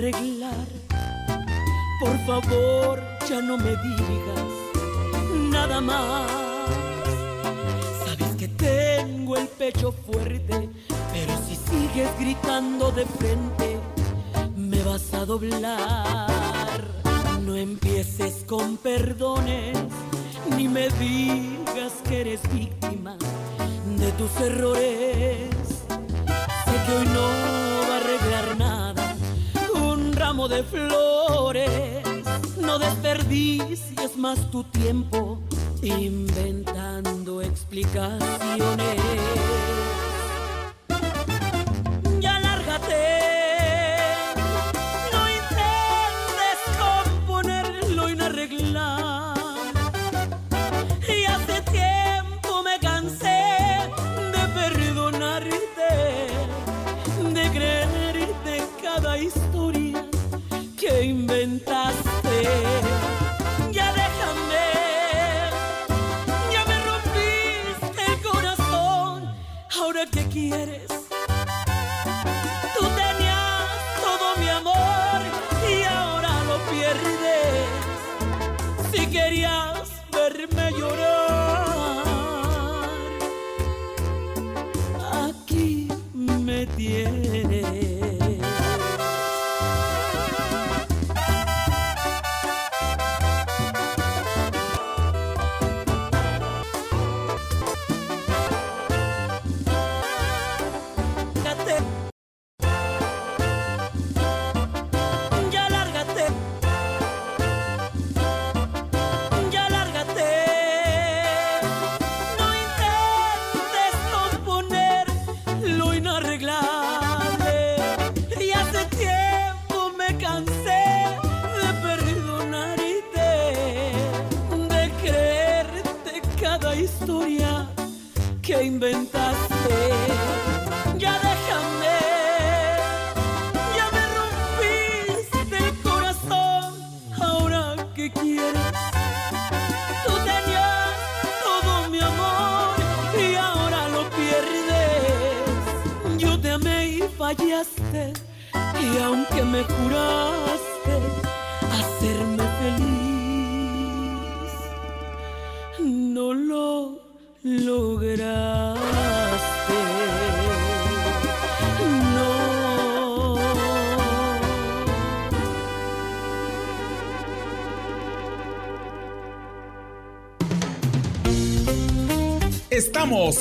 Arreglar. Por favor, ya no me digas nada más. Sabes que tengo el pecho fuerte, pero si sigues gritando de frente, me vas a doblar. No empieces con perdones, ni me digas que eres víctima de tus errores. Sé que hoy no de flores. No desperdicies más tu tiempo inventando explicaciones. Ya lárgate.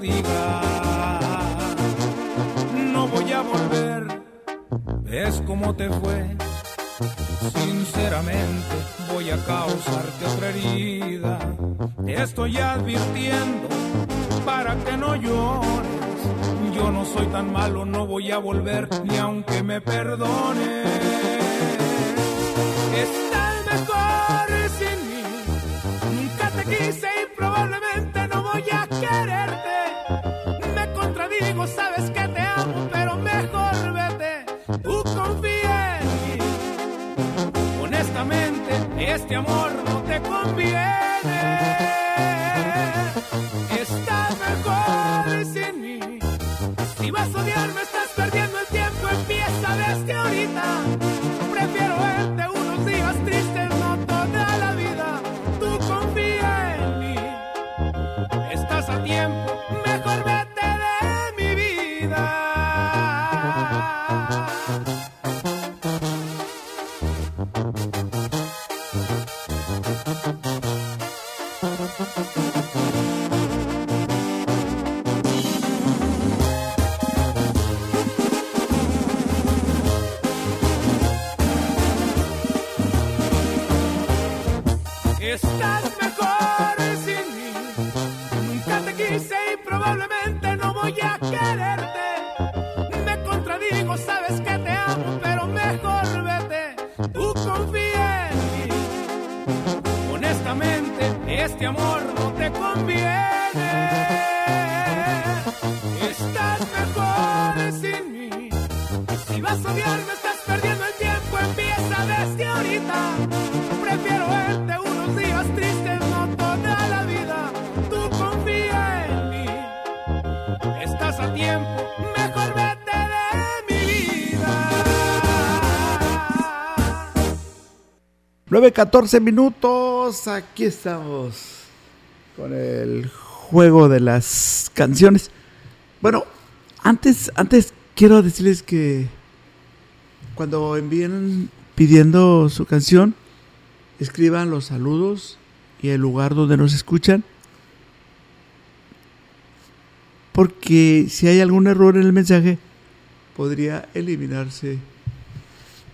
No voy a volver, ves cómo te fue. Sinceramente voy a causarte otra herida. Te estoy advirtiendo para que no llores. Yo no soy tan malo, no voy a volver ni aunque me perdone. Amor no te conviene. 9.14 minutos, aquí estamos con el juego de las canciones. Bueno, antes, antes quiero decirles que cuando envíen pidiendo su canción, escriban los saludos y el lugar donde nos escuchan. Porque si hay algún error en el mensaje, podría eliminarse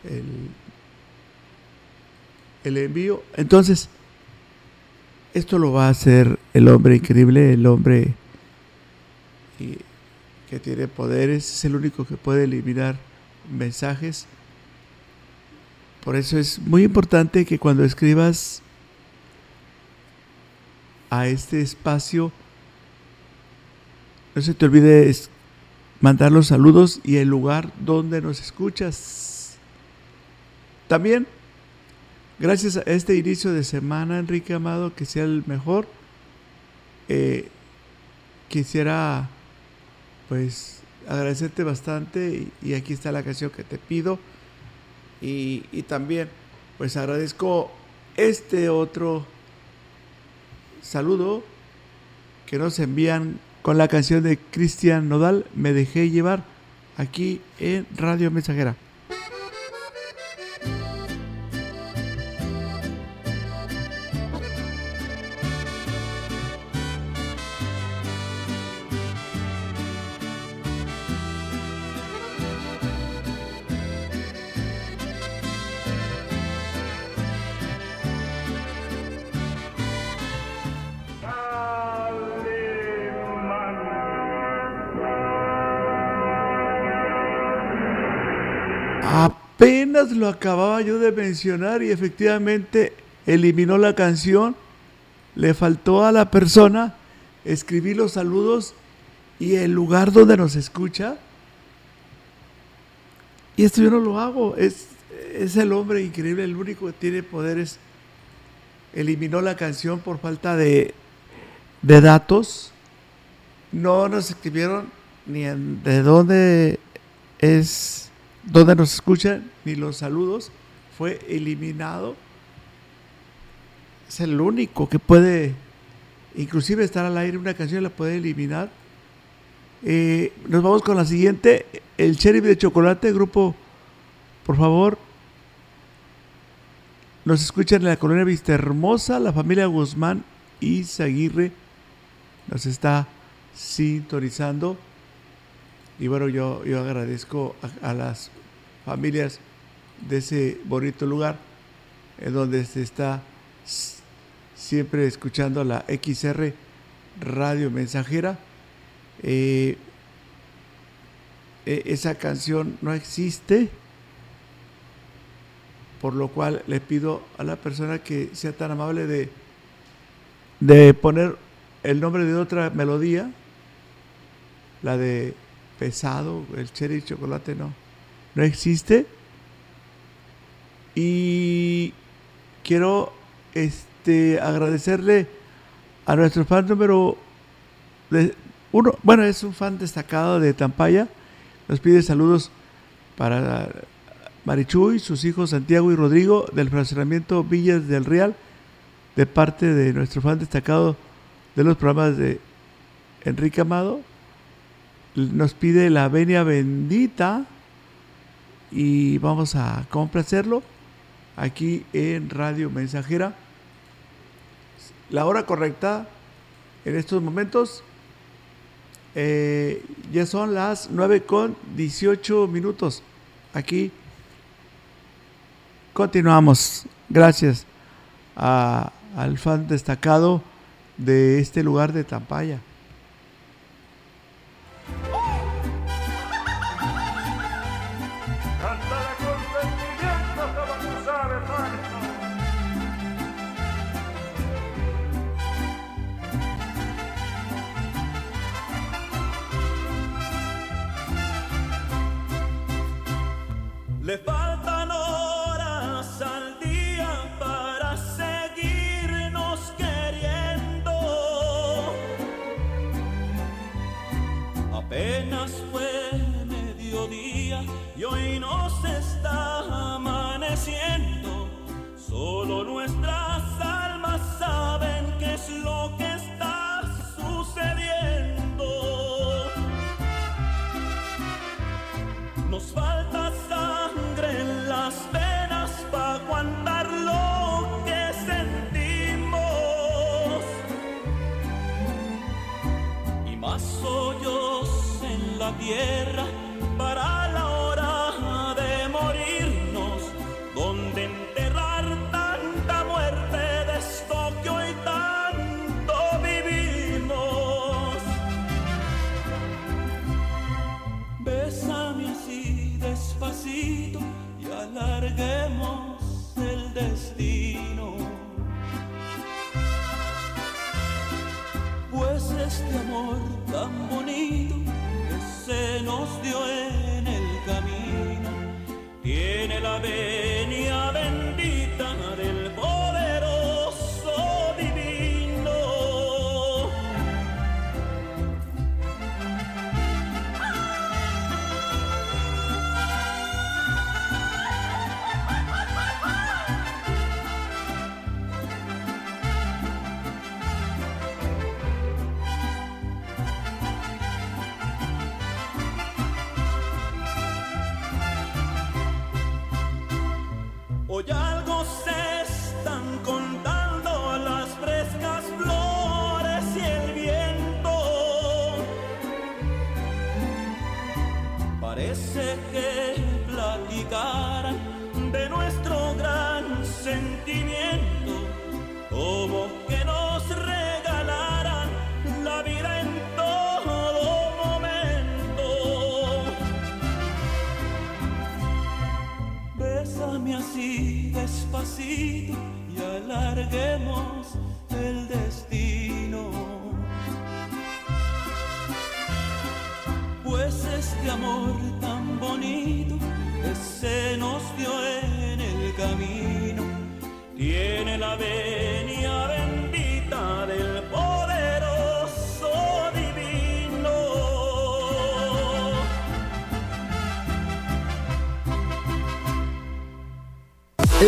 el el envío. Entonces, esto lo va a hacer el hombre increíble, el hombre que tiene poderes, es el único que puede eliminar mensajes. Por eso es muy importante que cuando escribas a este espacio, no se te olvide mandar los saludos y el lugar donde nos escuchas. También Gracias a este inicio de semana, Enrique Amado, que sea el mejor. Eh, quisiera, pues, agradecerte bastante y, aquí está la canción que te pido. Y, y también, pues agradezco este otro saludo que nos envían con la canción de Cristian Nodal, Me dejé llevar, aquí en Radio Mensajera. Apenas lo acababa yo de mencionar y efectivamente eliminó la canción. Le faltó a la persona escribir los saludos y el lugar donde nos escucha. Y esto yo no lo hago. Es, es el hombre increíble, el único que tiene poderes. Eliminó la canción por falta de, de datos. No nos escribieron ni de dónde es donde nos escuchan ni los saludos, fue eliminado. Es el único que puede, inclusive estar al aire una canción la puede eliminar. Eh, nos vamos con la siguiente, el sheriff de chocolate, grupo, por favor. Nos escuchan en la colonia Vista Hermosa, la familia Guzmán y Zaguirre nos está sintonizando. Y bueno, yo, yo agradezco a, a, las familias de ese bonito lugar en donde se está siempre escuchando la XR Radio Mensajera. Eh, esa canción no existe, por lo cual le pido a la persona que sea tan amable de, de poner el nombre de otra melodía, la de pesado, el cherry chocolate no, no existe. Y quiero este, agradecerle a nuestro fan número uno, bueno, es un fan destacado de Tampaya. Nos pide saludos para Marichuy, sus hijos Santiago y Rodrigo del fraccionamiento Villas del Real, de parte de nuestro fan destacado de los programas de Enrique Amado nos pide la venia bendita y vamos a complacerlo aquí en Radio Mensajera. La hora correcta en estos momentos eh, ya son las 9 con 18 minutos. Aquí continuamos. Gracias a, al fan destacado de este lugar de Tampaya. La venia bendita del poderoso divino.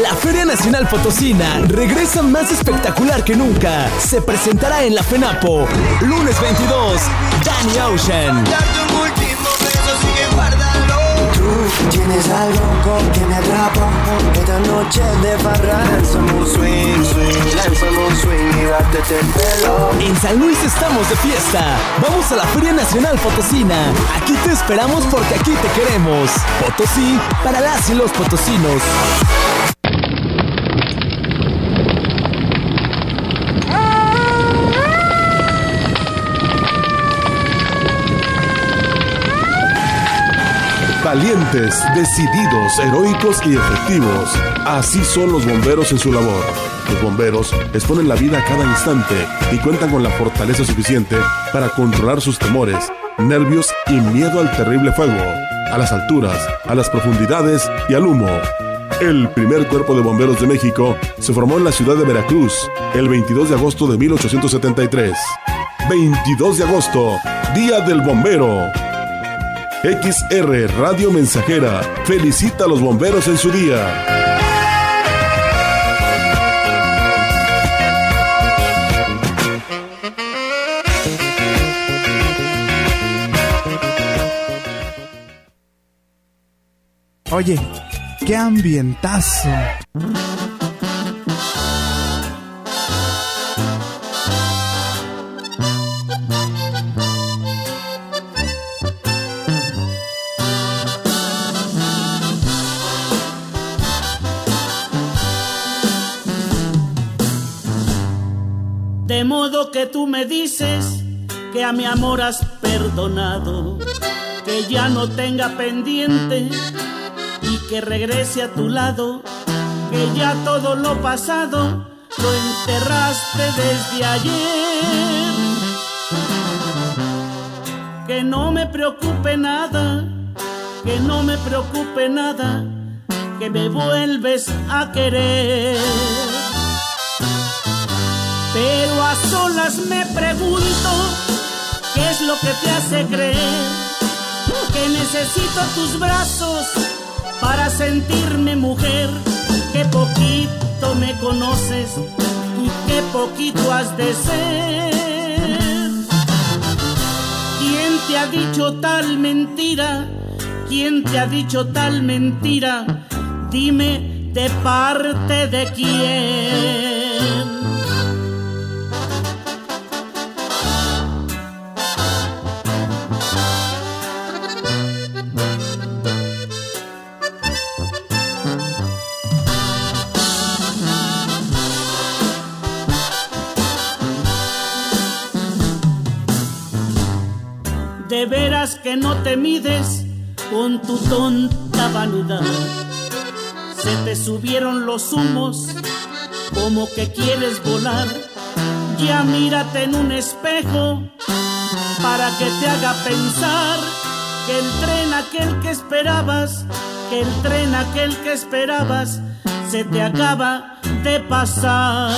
La Feria Nacional Potosina regresa más espectacular que nunca. Se presentará en la FENAPO, lunes 22, Danny Ocean. Tienes algo con que me atrapa Esta noche de farra Lanzamos un swing, swing Lanzamos un swing y bátete el pelo En San Luis estamos de fiesta. Vamos a la Feria Nacional Potosina. Aquí te esperamos porque aquí te queremos. Potosí para las y los potosinos. Valientes, decididos, heroicos y efectivos. Así son los bomberos en su labor. Los bomberos exponen la vida a cada instante y cuentan con la fortaleza suficiente para controlar sus temores, nervios y miedo al terrible fuego, a las alturas, a las profundidades y al humo. El primer cuerpo de bomberos de México se formó en la ciudad de Veracruz el 22 de agosto de 1873. 22 de agosto, Día del Bombero. XR Radio Mensajera felicita a los bomberos en su día. Oye, qué ambientazo. Que tú me dices que a mi amor has perdonado, que ya no tenga pendiente y que regrese a tu lado, que ya todo lo pasado lo enterraste desde ayer. Que no me preocupe nada, que no me preocupe nada, que me vuelves a querer. Pero a solas me pregunto qué es lo que te hace creer que necesito tus brazos para sentirme mujer, que poquito me conoces y que poquito has de ser. ¿Quién te ha dicho tal mentira? ¿Quién te ha dicho tal mentira? Dime de parte de quién. Que no te mides con tu tonta vanidad. Se te subieron los humos como que quieres volar. Ya mírate en un espejo para que te haga pensar que el tren aquel que esperabas, que el tren aquel que esperabas se te acaba de pasar.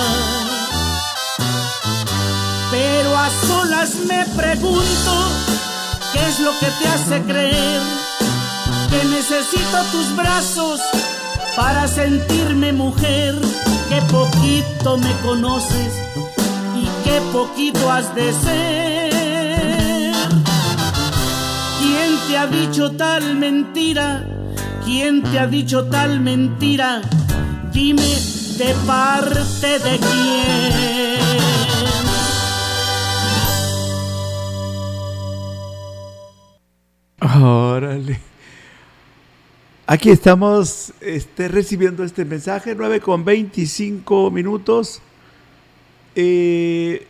Pero a solas me pregunto ¿Qué es lo que te hace creer que necesito tus brazos para sentirme mujer? Que poquito me conoces y que poquito has de ser. ¿Quién te ha dicho tal mentira? ¿Quién te ha dicho tal mentira? Dime de parte de quién. Órale. Aquí estamos este, recibiendo este mensaje, 9 con 25 minutos. Eh,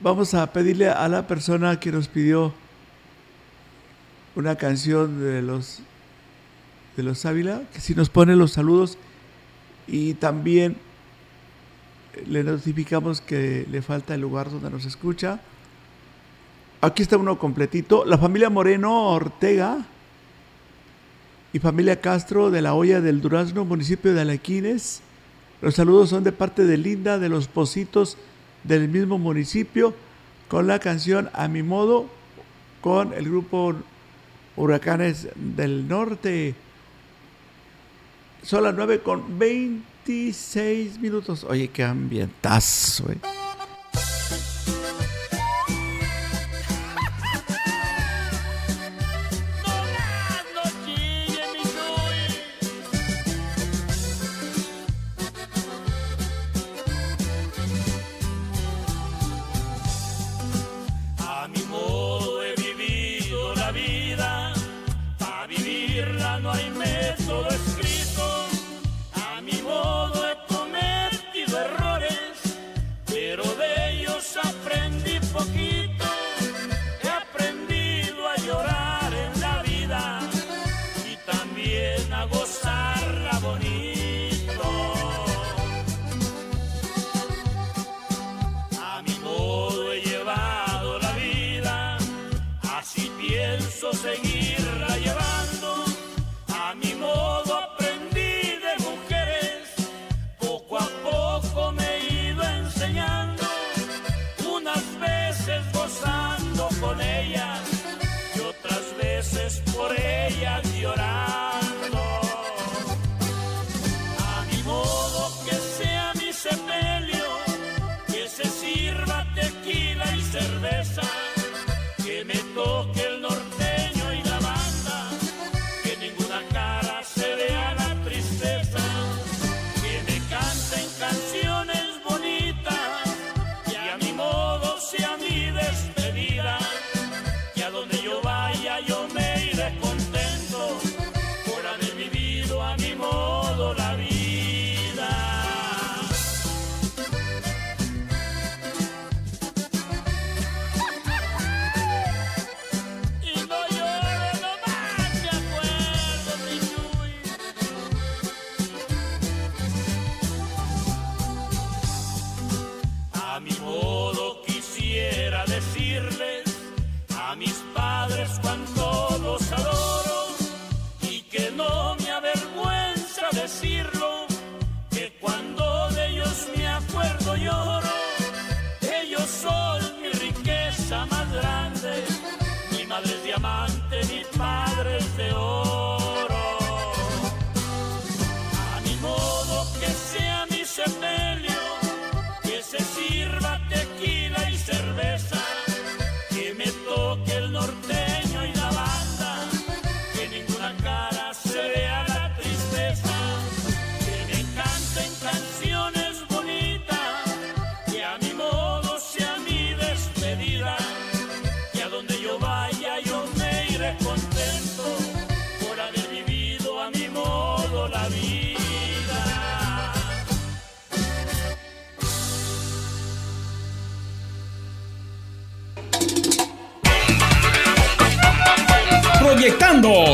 vamos a pedirle a la persona que nos pidió una canción de los de los Ávila, que si nos pone los saludos y también le notificamos que le falta el lugar donde nos escucha. Aquí está uno completito. La familia Moreno Ortega y familia Castro de la Olla del Durazno, municipio de Alequines. Los saludos son de parte de Linda de los Positos del mismo municipio con la canción A mi modo con el grupo Huracanes del Norte. Son las 9 con 26 minutos. Oye, qué ambientazo, eh.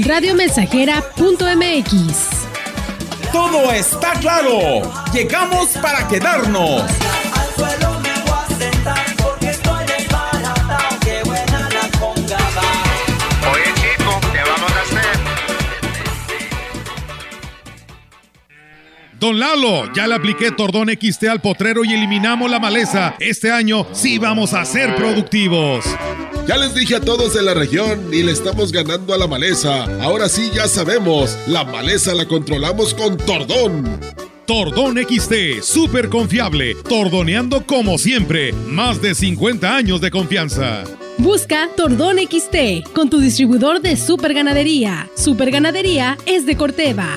Radiomensajera.mx. Todo está claro. Llegamos para quedarnos. Oye chico, ¿qué vamos a hacer? Don Lalo, ya le apliqué Tordón XT al potrero y eliminamos la maleza. Este año sí vamos a ser productivos. Ya les dije a todos de la región y le estamos ganando a la maleza. Ahora sí ya sabemos, la maleza la controlamos con Tordón. Tordón XT, súper confiable, tordoneando como siempre, más de 50 años de confianza. Busca Tordón XT con tu distribuidor de Super Ganadería. Super Ganadería es de Corteva.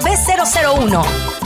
B001.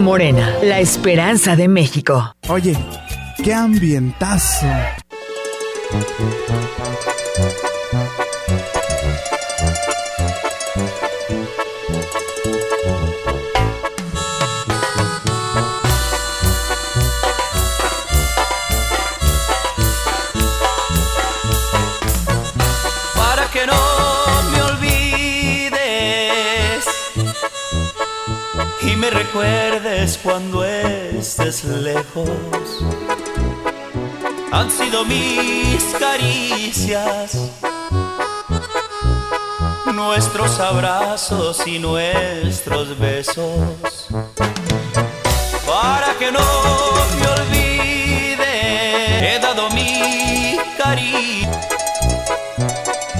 Morena, la esperanza de México. Oye, qué ambientazo. Lejos. Han sido mis caricias, nuestros abrazos y nuestros besos. Para que no me olvide, he dado mi cariño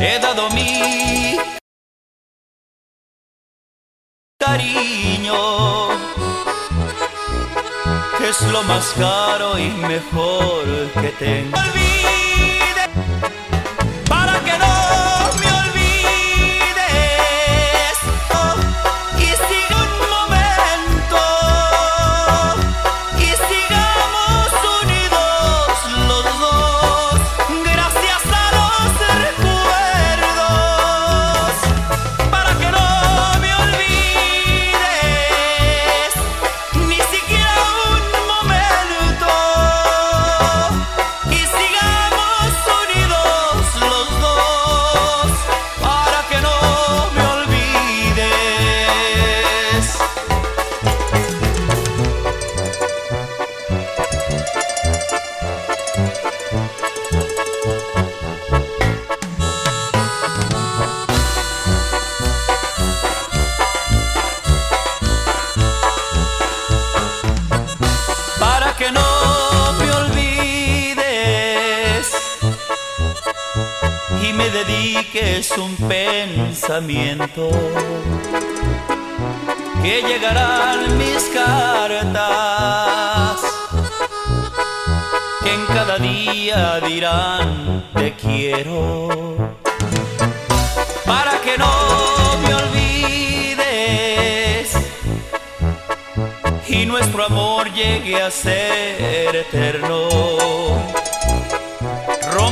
he dado mi lo más caro y mejor que tengo. Dediques un pensamiento que llegarán mis cartas que en cada día dirán te quiero para que no me olvides y nuestro amor llegue a ser eterno.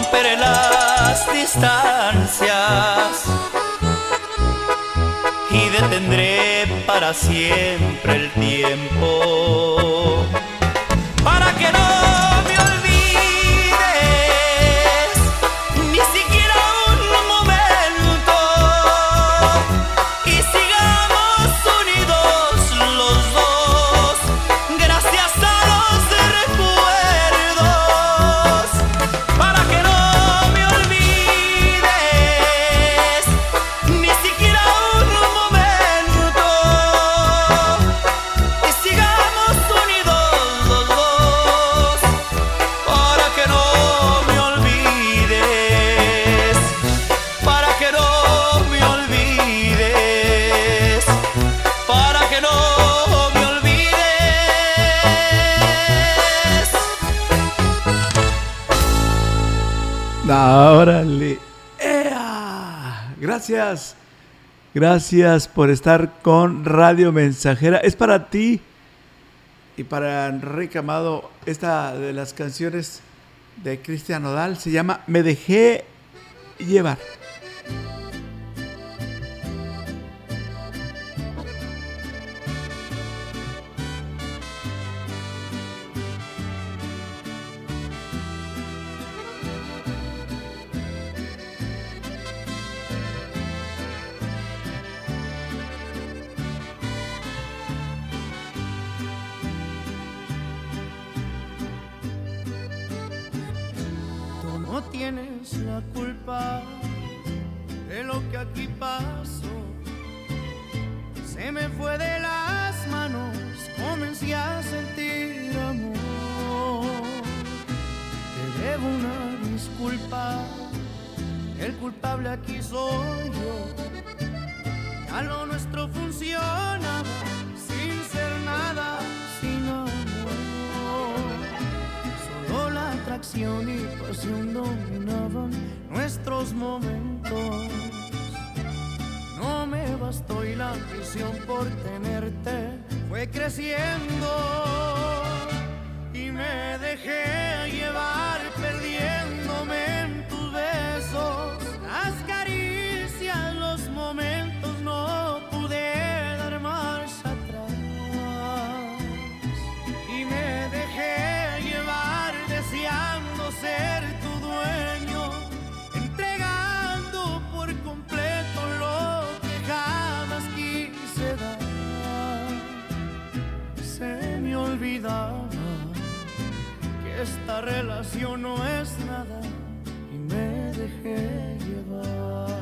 Romperé las distancias y detendré para siempre el tiempo. Para que no Gracias por estar con Radio Mensajera. Es para ti y para Enrique Amado esta de las canciones de Cristian Nodal. Se llama Me dejé llevar. Olvidaba que esta relación no es nada y me dejé llevar.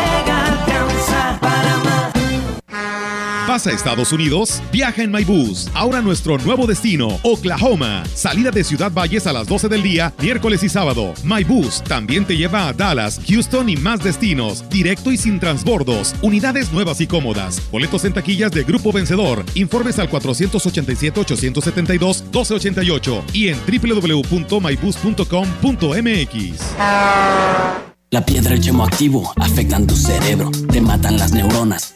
¿Vas a Estados Unidos? Viaja en MyBus. Ahora nuestro nuevo destino, Oklahoma. Salida de Ciudad Valles a las 12 del día, miércoles y sábado. MyBus también te lleva a Dallas, Houston y más destinos. Directo y sin transbordos. Unidades nuevas y cómodas. Boletos en taquillas de Grupo Vencedor. Informes al 487-872-1288 y en www.mybus.com.mx. La piedra y el activo afectan tu cerebro, te matan las neuronas.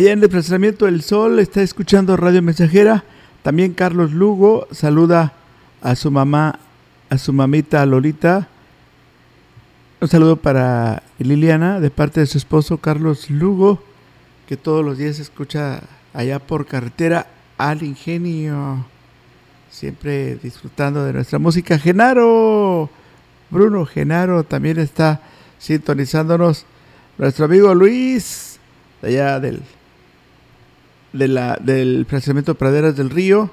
Allá en el procesamiento del sol está escuchando Radio Mensajera. También Carlos Lugo saluda a su mamá, a su mamita Lolita. Un saludo para Liliana de parte de su esposo Carlos Lugo, que todos los días escucha allá por carretera al ingenio. Siempre disfrutando de nuestra música. Genaro, Bruno Genaro también está sintonizándonos. Nuestro amigo Luis, allá del, de la, del fraccionamiento Praderas del Río.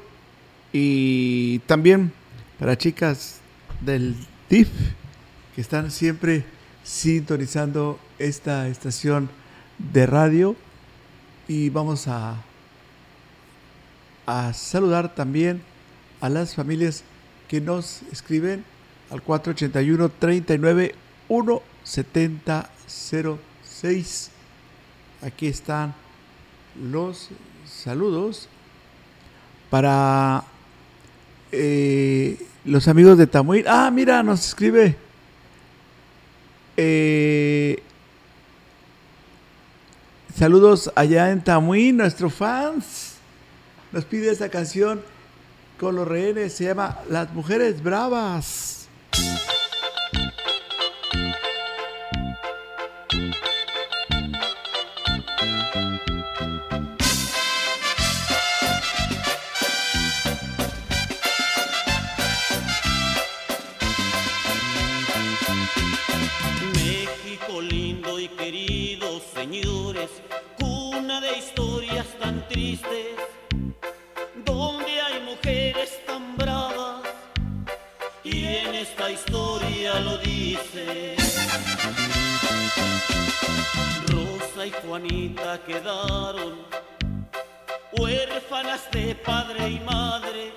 Y también para chicas del DIF que están siempre sintonizando esta estación de radio. Y vamos a, a saludar también a las familias que nos escriben al 481 39 170 06. Aquí están los saludos para eh, los amigos de Tamuín. Ah, mira, nos escribe eh, Saludos allá en Tamuín, nuestros fans. Nos pide esta canción con los rehenes, se llama Las Mujeres Bravas. De padre y madre,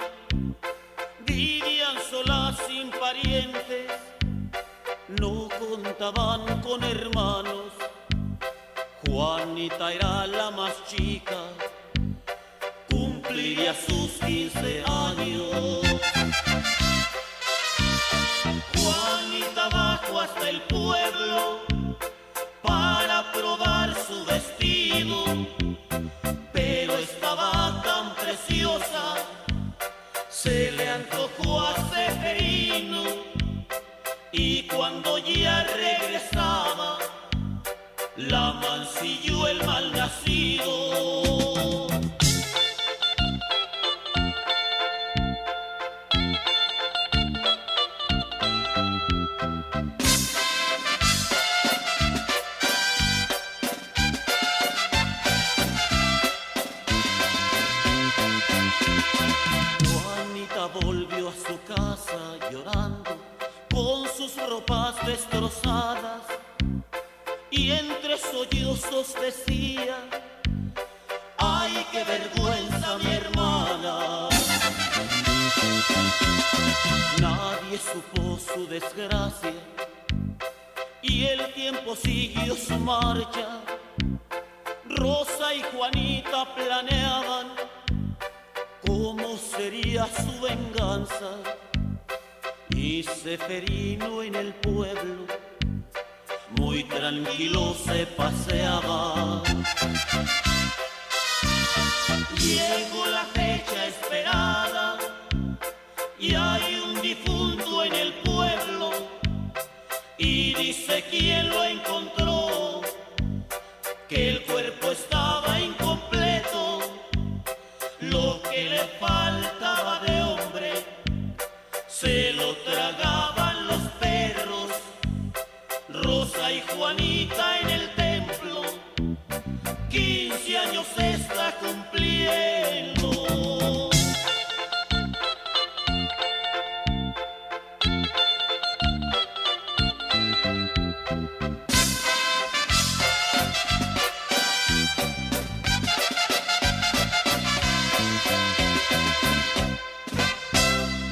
vivían solas sin parientes no contaban con hermanos. Juanita era la más chica, cumpliría sus 15 años. Se lo tragaban los perros. Rosa y Juanita en el templo, 15 años está cumpliendo.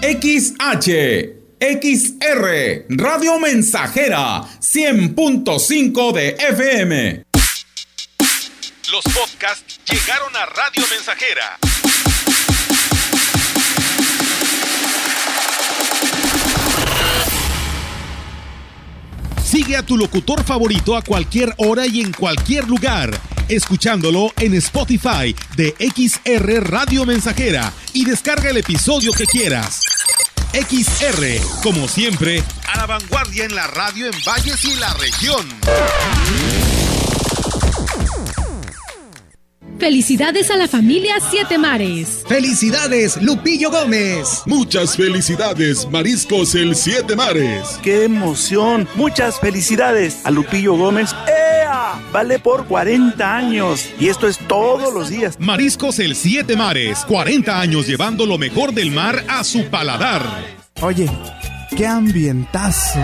XH, XR, Radio Mensajera, 100.5 de FM. Los podcasts llegaron a Radio Mensajera. Sigue a tu locutor favorito a cualquier hora y en cualquier lugar, escuchándolo en Spotify de XR Radio Mensajera y descarga el episodio que quieras. XR, como siempre, a la vanguardia en la radio en Valles y la región. Felicidades a la familia Siete Mares. ¡Felicidades, Lupillo Gómez! Muchas felicidades, Mariscos el Siete Mares. ¡Qué emoción! Muchas felicidades a Lupillo Gómez. ¡Ea! Vale por 40 años. Y esto es todos los días. Mariscos el Siete Mares, 40 años llevando lo mejor del mar a su paladar. Oye, qué ambientazo.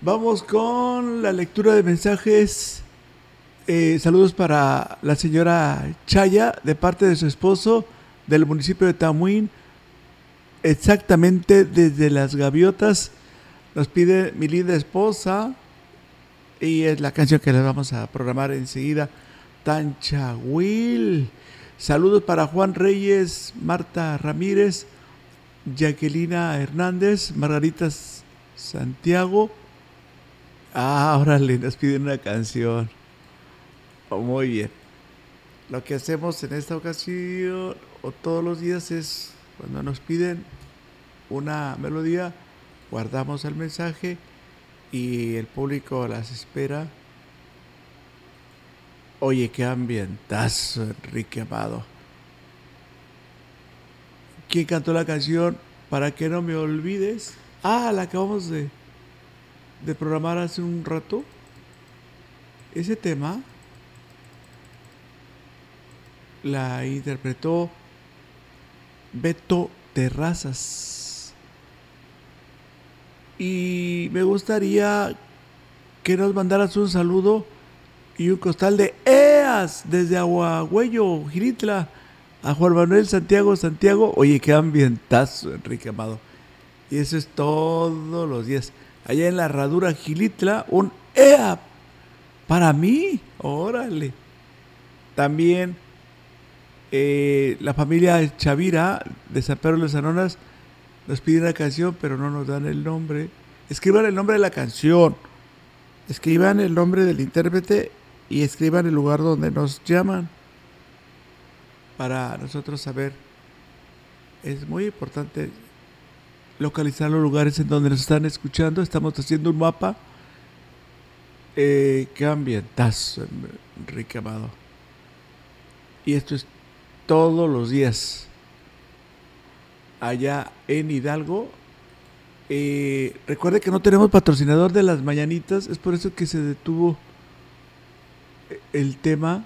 Vamos con la lectura de mensajes. Eh, saludos para la señora Chaya de parte de su esposo del municipio de Tamuín. Exactamente desde las gaviotas. Nos pide mi linda esposa. Y es la canción que les vamos a programar enseguida. Tanchahuil. Saludos para Juan Reyes, Marta Ramírez, Jacquelina Hernández, Margarita Santiago. Ah, órale, nos piden una canción. Oh, muy bien. Lo que hacemos en esta ocasión o todos los días es cuando nos piden una melodía, guardamos el mensaje y el público las espera. Oye, qué ambientazo, Enrique Amado. ¿Quién cantó la canción Para que no me olvides? Ah, la acabamos de, de programar hace un rato. Ese tema la interpretó Beto Terrazas. Y me gustaría que nos mandaras un saludo y un costal de EAS desde Aguagüello, Giritla, a Juan Manuel Santiago Santiago. Oye, qué ambientazo, Enrique Amado. Y eso es todos los días. Allá en la herradura Gilitla, un EA para mí. Órale. También eh, la familia Chavira de San Pedro de las Anonas nos pide una canción, pero no nos dan el nombre. Escriban el nombre de la canción. Escriban el nombre del intérprete y escriban el lugar donde nos llaman para nosotros saber. Es muy importante localizar los lugares en donde nos están escuchando. Estamos haciendo un mapa. Eh, qué ambientazo, Enrique Amado. Y esto es todos los días. Allá en Hidalgo. Eh, recuerde que no tenemos patrocinador de las mañanitas. Es por eso que se detuvo el tema.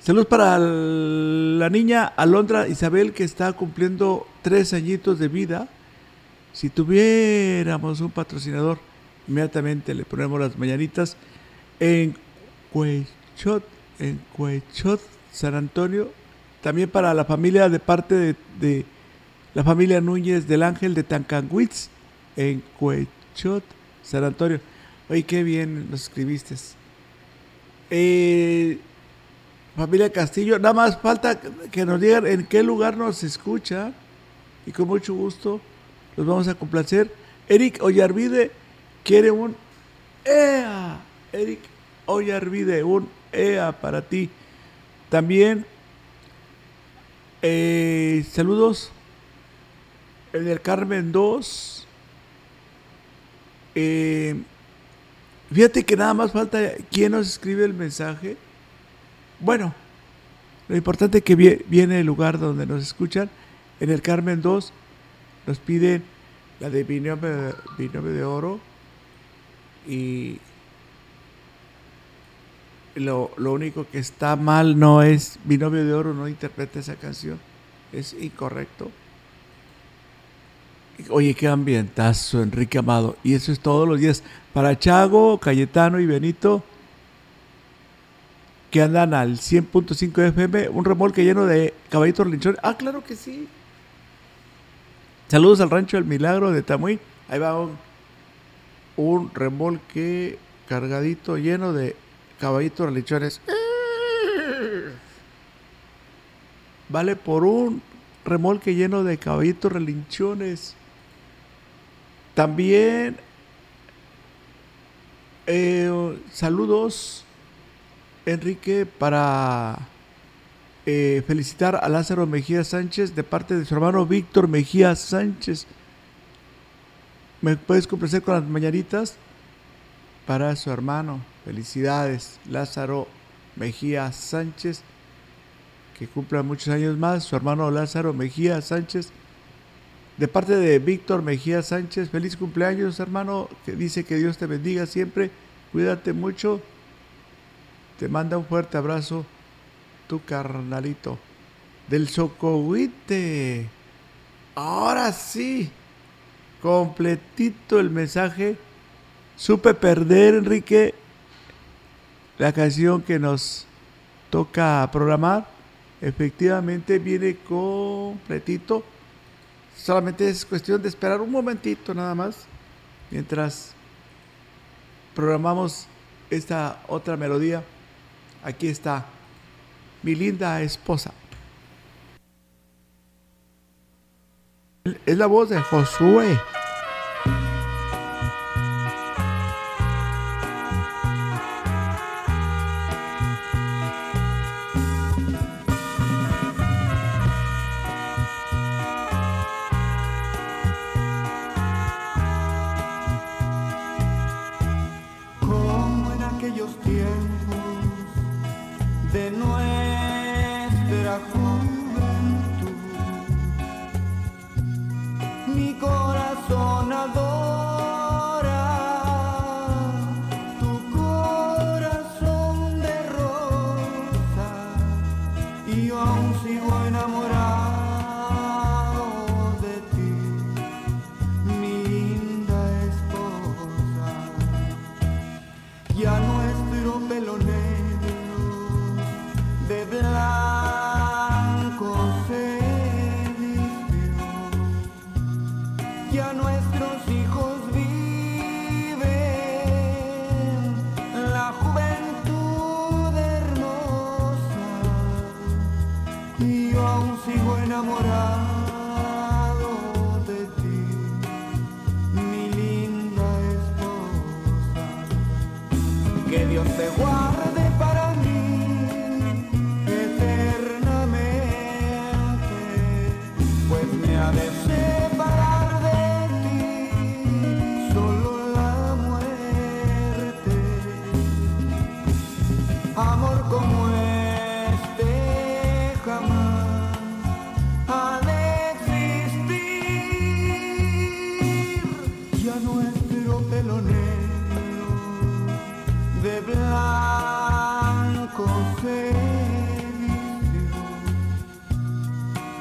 Saludos para la niña Alondra Isabel que está cumpliendo tres añitos de vida. Si tuviéramos un patrocinador, inmediatamente le ponemos las mañanitas en Cuechot, en Cuechot, San Antonio. También para la familia de parte de, la familia Núñez del Ángel de Tancanwitz, en Cuechot, San Antonio. Oye, qué bien nos escribiste. Eh, familia Castillo, nada más falta que nos digan en qué lugar nos escucha y con mucho gusto los vamos a complacer. Eric Ollarvide quiere un EA. Eric Ollarvide, un EA para ti. También eh, saludos el Carmen 2. Eh, Fíjate que nada más falta quién nos escribe el mensaje. Bueno, lo importante es que viene el lugar donde nos escuchan. En el Carmen 2 nos piden la de binomio, de oro y lo, lo, único que está mal no es binomio de oro, no interpreta esa canción. Es incorrecto. Oye, qué ambientazo, Enrique Amado. Y eso es todos los días. Para Chago, Cayetano y Benito, que andan al 100.5 FM, un remolque lleno de caballitos linchones. Ah, claro que sí. Saludos al rancho del Milagro de Tamuy. Ahí va un, remolque cargadito lleno de caballitos linchones. Vale por un remolque lleno de caballitos relinchones. También eh, saludos, Enrique, para eh, felicitar a Lázaro Mejía Sánchez de parte de su hermano Víctor Mejía Sánchez. ¿Me puedes complacer con las mañanitas? Para su hermano. Felicidades, Lázaro Mejía Sánchez. Que cumpla muchos años más. Su hermano Lázaro Mejía Sánchez de parte de Víctor Mejía Sánchez, feliz cumpleaños, hermano. Que dice que Dios te bendiga siempre. Cuídate mucho. Te manda un fuerte abrazo tu carnalito. Del Socohuite. Ahora sí. Completito el mensaje. Supe perder, Enrique, la canción que nos toca programar. Efectivamente viene completito Solamente es cuestión de esperar un momentito nada más mientras programamos esta otra melodía. Aquí está mi linda esposa. Es la voz de Josué.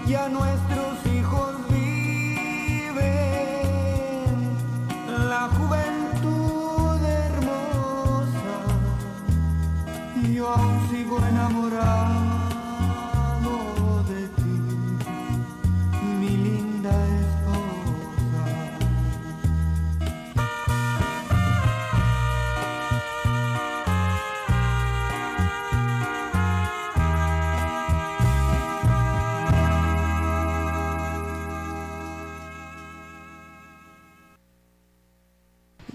Ya nuestros hijos viven la juventud hermosa. Yo aún sigo enamorado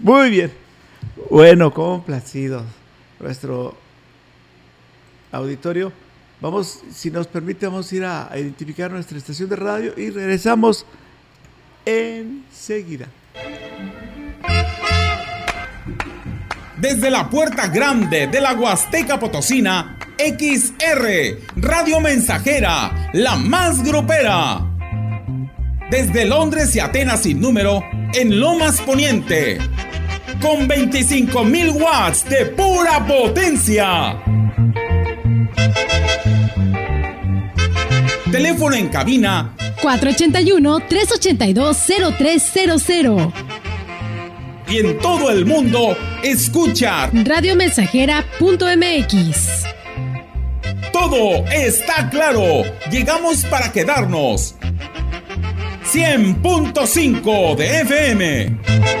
Muy bien. Bueno, complacidos. Nuestro auditorio. Vamos, si nos permite, vamos a ir a, a identificar nuestra estación de radio y regresamos enseguida. Desde la puerta grande de la Huasteca Potosina, XR, Radio Mensajera, la más grupera. Desde Londres y Atenas sin número, en Lomas Poniente. Con 25.000 watts de pura potencia. Teléfono en cabina 481-382-0300. y en todo el mundo, escucha. Radiomensajera.mx. Todo está claro. Llegamos para quedarnos. 100.5 de FM.